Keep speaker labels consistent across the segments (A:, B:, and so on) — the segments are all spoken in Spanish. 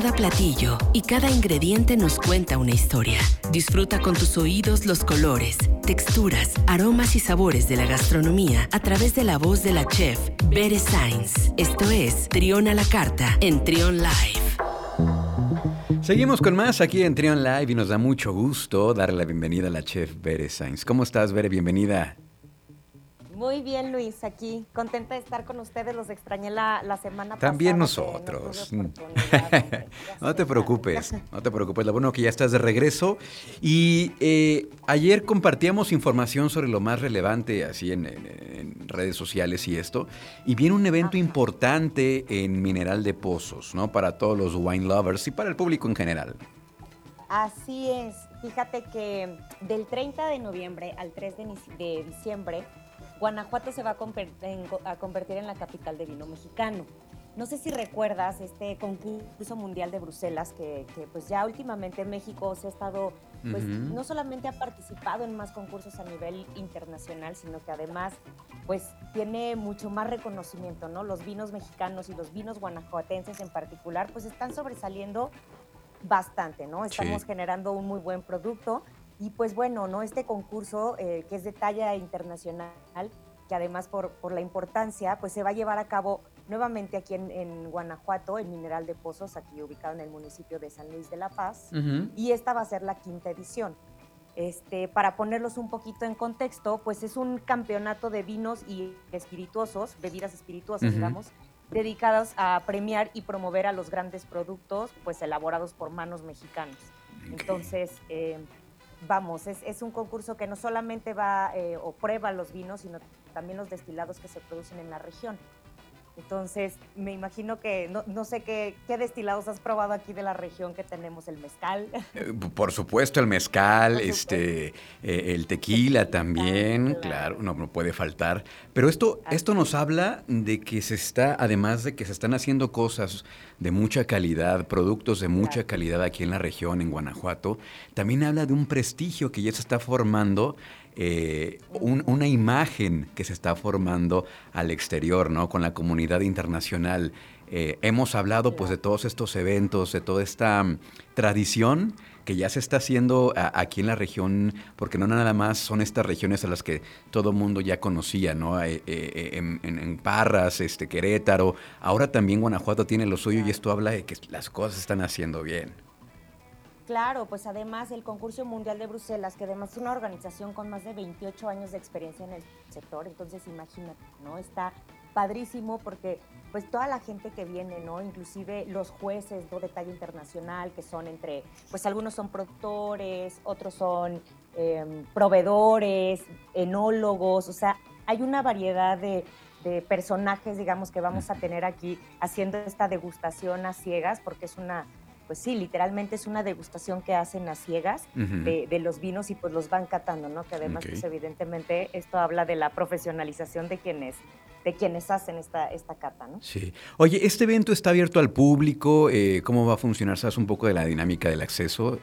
A: Cada platillo y cada ingrediente nos cuenta una historia. Disfruta con tus oídos los colores, texturas, aromas y sabores de la gastronomía a través de la voz de la chef Bere Sainz. Esto es Trión a la Carta en Trión Live.
B: Seguimos con más aquí en Trión Live y nos da mucho gusto darle la bienvenida a la chef Bere Sainz. ¿Cómo estás, Bere? Bienvenida.
C: Muy bien, Luis, aquí contenta de estar con ustedes. Los extrañé la, semana
B: pasada. También nosotros. No, te preocupes, no te preocupes. Lo bueno que ya estás de regreso. Y eh, ayer compartíamos información sobre lo más relevante así en, redes sociales y esto. Y viene un evento importante en Mineral de Pozos, ¿no? Para todos los wine lovers y para el público en general.
C: Así es. Fíjate que del 30 de noviembre al 3 de diciembre Guanajuato se va a, convertir en la capital de vino mexicano. No sé si recuerdas este concurso mundial de Bruselas que, pues ya últimamente México se ha estado, pues no solamente ha participado en más concursos a nivel internacional, sino que además pues tiene mucho más reconocimiento, ¿no? Los vinos mexicanos y los vinos guanajuatenses en particular pues están sobresaliendo bastante, ¿no? Estamos generando un muy buen producto y pues bueno, ¿no? Este concurso, eh, que es de talla internacional, que además por, por, la importancia, pues se va a llevar a cabo nuevamente aquí en, Guanajuato, en Mineral de Pozos, aquí ubicado en el municipio de San Luis de la Paz, y esta va a ser la quinta edición. Este, para ponerlos un poquito en contexto, pues es un campeonato de vinos y espirituosos, bebidas espirituosas, digamos, dedicados a premiar y promover a los grandes productos, pues elaborados por manos mexicanos. Entonces, eh, vamos, es, un concurso que no solamente va eh, o prueba los vinos, sino también los destilados que se producen en la región. Entonces, me imagino que no, sé qué, destilados has probado aquí de la región que tenemos, el mezcal.
B: Eh, por supuesto, el mezcal, este, eh, el tequila también, claro, no, no, puede faltar. Pero esto, esto nos habla de que se está, además de que se están haciendo cosas de mucha calidad, productos de mucha calidad aquí en la región, en Guanajuato, también habla de un prestigio que ya se está formando eh, una imagen que se está formando al exterior, ¿no? Con la comunidad internacional. Eh, hemos hablado pues de todos estos eventos, de toda esta mm, tradición que ya se está haciendo aquí en la región, porque no nada más son estas regiones a las que todo mundo ya conocía, ¿no? Eh, en, en, Parras, este, Querétaro, ahora también Guanajuato tiene lo suyo y esto habla de que las cosas se están haciendo bien.
C: Claro, pues además el concurso mundial de Bruselas, que además es una organización con más de 28 años de experiencia en el sector, entonces imagínate, ¿no? Está padrísimo porque pues toda la gente que viene, ¿no? Inclusive los jueces de talla internacional, que son entre, pues algunos son productores, otros son em, proveedores, enólogos, o sea, hay una variedad de, de personajes, digamos, que vamos a tener aquí haciendo esta degustación a ciegas, porque es una pues sí, literalmente es una degustación que hacen a ciegas de, los vinos y pues los van catando, ¿no? Que además, pues evidentemente esto habla de la profesionalización de quienes, de quienes hacen esta, esta cata, ¿no?
B: Sí. Oye, ¿este evento está abierto al público? Eh, ¿Cómo va a funcionar? ¿Sabes un poco de la dinámica del acceso?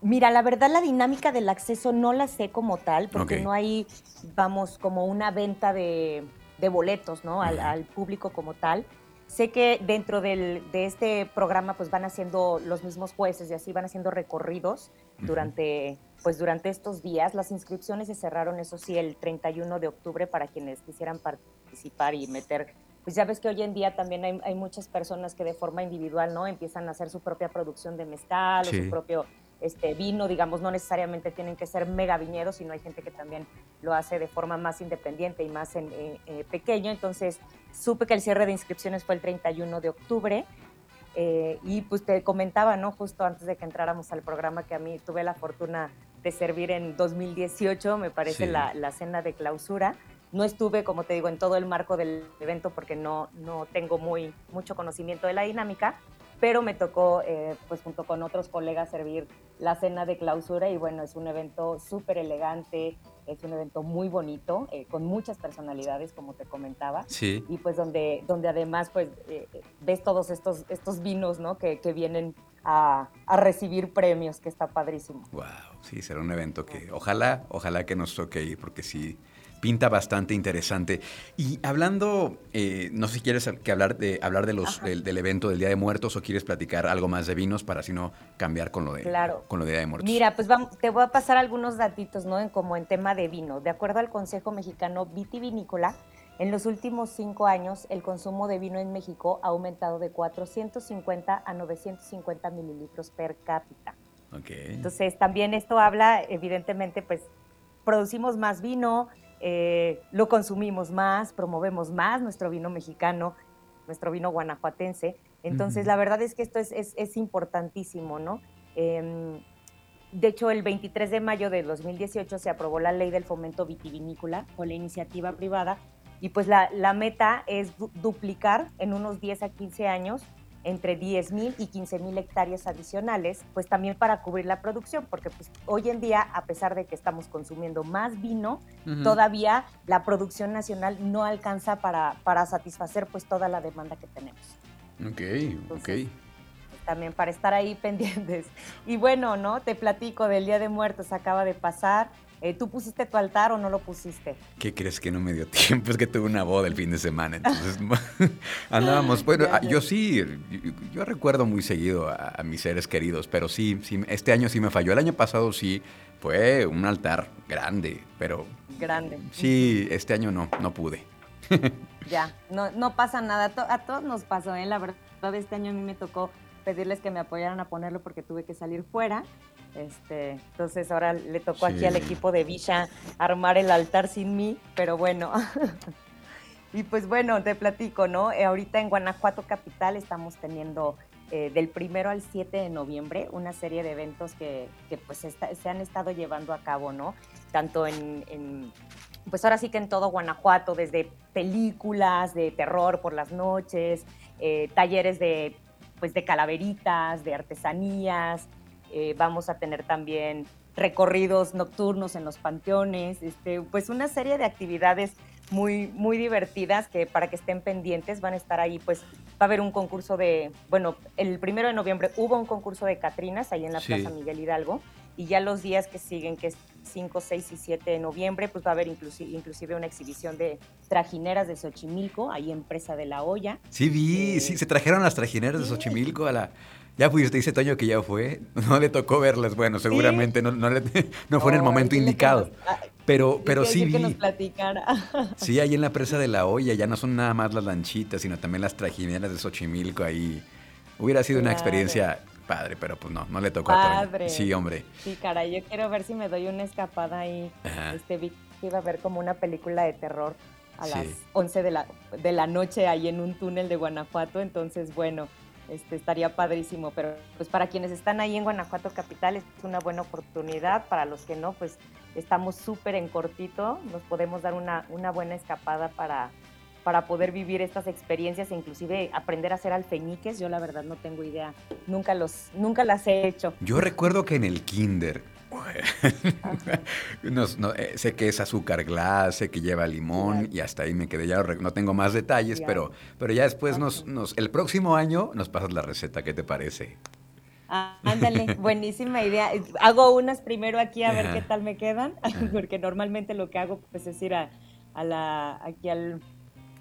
C: Mira, la verdad la dinámica del acceso no la sé como tal, porque no hay, vamos, como una venta de, boletos, ¿no? Al, al, público como tal. Sé que dentro de este programa pues van haciendo los mismos jueces y así van haciendo recorridos durante, pues, durante estos días. Las inscripciones se cerraron, eso sí, el 31 de octubre para quienes quisieran participar y meter pues ya ves que hoy en día también hay, muchas personas que de forma individual, ¿no? Empiezan a hacer su propia producción de mezcal o su propio este, vino, digamos, no necesariamente tienen que ser mega viñedos, sino hay gente que también lo hace de forma más independiente y más en, eh, eh, pequeño. Entonces, supe que el cierre de inscripciones fue el 31 de octubre. Eh, y pues te comentaba, ¿no? Justo antes de que entráramos al programa, que a mí tuve la fortuna de servir en 2018, me parece, la, la, cena de clausura. No estuve, como te digo, en todo el marco del evento porque no, no tengo muy, mucho conocimiento de la dinámica, pero me tocó, eh, pues junto con otros colegas, servir la cena de clausura y bueno, es un evento súper elegante, es un evento muy bonito, eh, con muchas personalidades, como te comentaba.
B: Sí.
C: Y pues donde, donde además pues eh, ves todos estos, estos vinos, ¿no? Que, que vienen a, a, recibir premios, que está padrísimo.
B: Wow, sí, será un evento que ojalá, ojalá que nos toque ir, porque sí, pinta bastante interesante. Y hablando, eh, no sé si quieres que hablar de hablar de los del, evento del Día de Muertos o quieres platicar algo más de vinos para así no cambiar con lo de con lo de Día de Muertos.
C: Mira, pues vamos, te voy a pasar algunos datitos, ¿no? En, como en tema de vino. De acuerdo al Consejo Mexicano Vitivinícola, en los últimos cinco años el consumo de vino en México ha aumentado de 450 a 950 mililitros per cápita. Okay. Entonces también esto habla, evidentemente, pues producimos más vino, eh, lo consumimos más, promovemos más nuestro vino mexicano, nuestro vino guanajuatense. Entonces, la verdad es que esto es, es, importantísimo, ¿no? Em, de hecho, el 23 de mayo de 2018 se aprobó la ley del fomento vitivinícola con la iniciativa privada y pues la, la meta es duplicar en unos 10 a 15 años entre 10.000 y 15.000 hectáreas adicionales, pues también para cubrir la producción, porque pues hoy en día, a pesar de que estamos consumiendo más vino, todavía la producción nacional no alcanza para, para satisfacer pues toda la demanda que tenemos.
B: Ok, ok.
C: También para estar ahí pendientes. Y bueno, ¿no? Te platico del Día de Muertos, acaba de pasar. Eh, ¿Tú pusiste tu altar o no lo pusiste?
B: ¿Qué crees que no me dio tiempo? Es que tuve una boda el fin de semana, entonces andábamos. Bueno, ah, yo sí, yo, recuerdo muy seguido a, mis seres queridos, pero sí, sí, este año sí me falló. El año pasado sí fue un altar grande, pero.
C: Grande.
B: Sí, este año no, no pude.
C: ya, no, no pasa nada. A todos nos pasó, ¿eh? La verdad, este año a mí me tocó pedirles que me apoyaran a ponerlo porque tuve que salir fuera. Este, entonces ahora le tocó aquí al equipo de Villa armar el altar sin mí, pero bueno. y pues bueno, te platico, ¿no? Eh, ahorita en Guanajuato Capital estamos teniendo eh, del primero al 7 de noviembre una serie de eventos que, pues se han estado llevando a cabo, ¿no? Tanto en, pues ahora sí que en todo Guanajuato, desde películas de terror por las noches, eh, talleres de, pues de calaveritas, de artesanías, eh, vamos a tener también recorridos nocturnos en los panteones, este, pues una serie de actividades muy, muy divertidas que para que estén pendientes van a estar ahí, pues va a haber un concurso de, bueno, el primero de noviembre hubo un concurso de Catrinas ahí en la Plaza Miguel Hidalgo y ya los días que siguen, que es 5, 6 y 7 de noviembre, pues va a haber inclusive, inclusive una exhibición de trajineras de Xochimilco, ahí en Presa de la Olla.
B: Sí, vi, sí, eh, se trajeron las trajineras de Xochimilco a la, ya fuiste, dice Toño que ya fue. No le tocó verlas. Bueno, seguramente no, no, no, fue en el momento indicado. pero, pero sí vi.
C: Que nos platicara.
B: Sí, ahí en la presa de la olla ya no son nada más las lanchitas, sino también las trajineras de Xochimilco ahí. Hubiera sido una experiencia padre, pero pues no, no le tocó a Toño. Sí, hombre.
C: Sí, cara, yo quiero ver si me doy una escapada ahí. Este, vi que iba a ver como una película de terror a las 11 de la, de la noche ahí en un túnel de Guanajuato. Entonces, bueno, este, estaría padrísimo, pero pues para quienes están ahí en Guanajuato Capital es una buena oportunidad, para los que no, pues estamos súper en cortito, nos podemos dar una, una buena escapada para, para poder vivir estas experiencias e inclusive aprender a hacer alfeñiques. Yo la verdad no tengo idea, nunca, los, nunca las he hecho.
B: Yo recuerdo que en el kinder Eh, sé que es azúcar glass, sé que lleva limón y hasta ahí me quedé. Ya no tengo más detalles, pero, pero ya después nos, nos, el próximo año nos pasas la receta. ¿Qué te parece?
C: Ah, ándale, buenísima idea. Hago unas primero aquí a ver qué tal me quedan, porque normalmente lo que hago pues, es ir a, la, aquí al,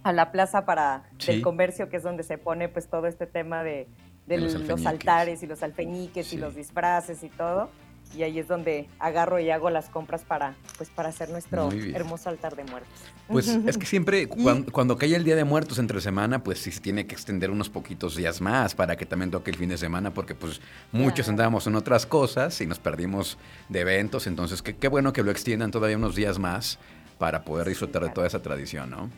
C: a la plaza para el comercio, que es donde se pone pues todo este tema de, los, altares y los alfeñiques y los disfraces y todo. Y ahí es donde agarro y hago las compras para, pues, para hacer nuestro hermoso altar de muertos.
B: Pues es que siempre cuando, cae el Día de Muertos entre semana, pues sí se tiene que extender unos poquitos días más para que también toque el fin de semana, porque pues muchos andábamos en otras cosas y nos perdimos de eventos, entonces qué, bueno que lo extiendan todavía unos días más para poder disfrutar de toda esa tradición, ¿no?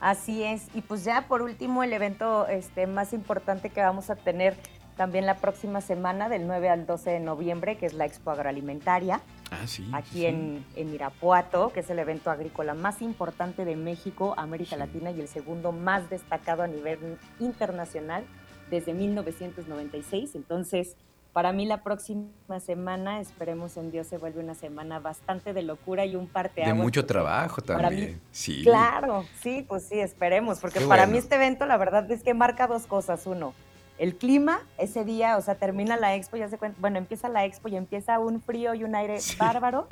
C: Así es, y pues ya por último el evento este, más importante que vamos a tener también la próxima semana, del 9 al 12 de noviembre, que es la Expo Agroalimentaria.
B: Ah, sí,
C: aquí En, en, Irapuato, que es el evento agrícola más importante de México, América Latina y el segundo más destacado a nivel internacional desde 1996. Entonces, para mí la próxima semana, esperemos en Dios, se vuelve una semana bastante de locura y un parte
B: De mucho trabajo también, sí.
C: Claro, sí, pues sí, esperemos, porque para mí este evento la verdad es que marca dos cosas. Uno, el clima ese día, o sea, termina la expo, ya se cuenta, bueno, empieza la expo y empieza un frío y un aire bárbaro.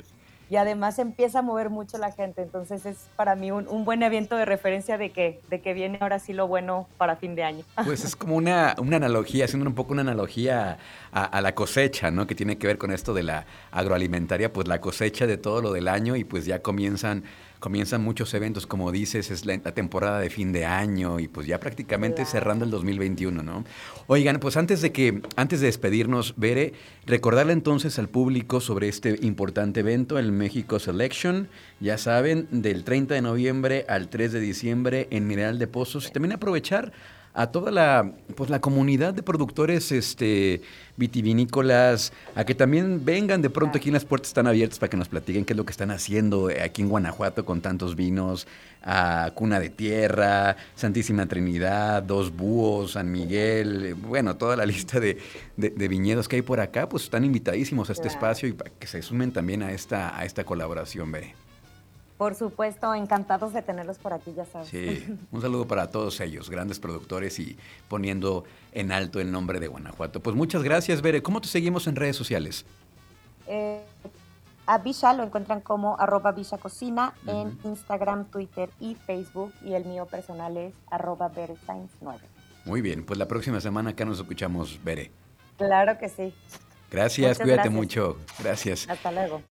C: Y además empieza a mover mucho la gente. Entonces es para mí un, buen evento de referencia de que, de que viene ahora sí lo bueno para fin de año.
B: Pues es como una, una analogía, haciendo un poco una analogía a, a, la cosecha, ¿no? Que tiene que ver con esto de la agroalimentaria, pues la cosecha de todo lo del año y pues ya comienzan comienzan muchos eventos, como dices, es la, temporada de fin de año y pues ya prácticamente cerrando el 2021, ¿no? Oigan, pues antes de que, antes de despedirnos, Bere, recordarle entonces al público sobre este importante evento, el México Selection, ya saben, del 30 de noviembre al 3 de diciembre en Mineral de Pozos y también aprovechar a toda la, pues, la comunidad de productores este, vitivinícolas, a que también vengan de pronto aquí en las puertas están abiertas para que nos platiquen qué es lo que están haciendo aquí en Guanajuato con tantos vinos, a Cuna de Tierra, Santísima Trinidad, Dos Búhos, San Miguel, bueno, toda la lista de, viñedos que hay por acá, pues están invitadísimos a este espacio y para que se sumen también a esta, a esta colaboración, Bere.
C: Por supuesto, encantados de tenerlos por aquí, ya sabes.
B: Sí, un saludo para todos ellos, grandes productores y poniendo en alto el nombre de Guanajuato. Pues muchas gracias, Bere. ¿Cómo te seguimos en redes sociales?
C: Eh, a Visha lo encuentran como arroba Visha Cocina en Instagram, Twitter y Facebook. Y el mío personal es arroba 9.
B: Muy bien, pues la próxima semana acá nos escuchamos, Bere.
C: Claro que sí.
B: Gracias, cuídate mucho. Gracias.
C: Hasta luego.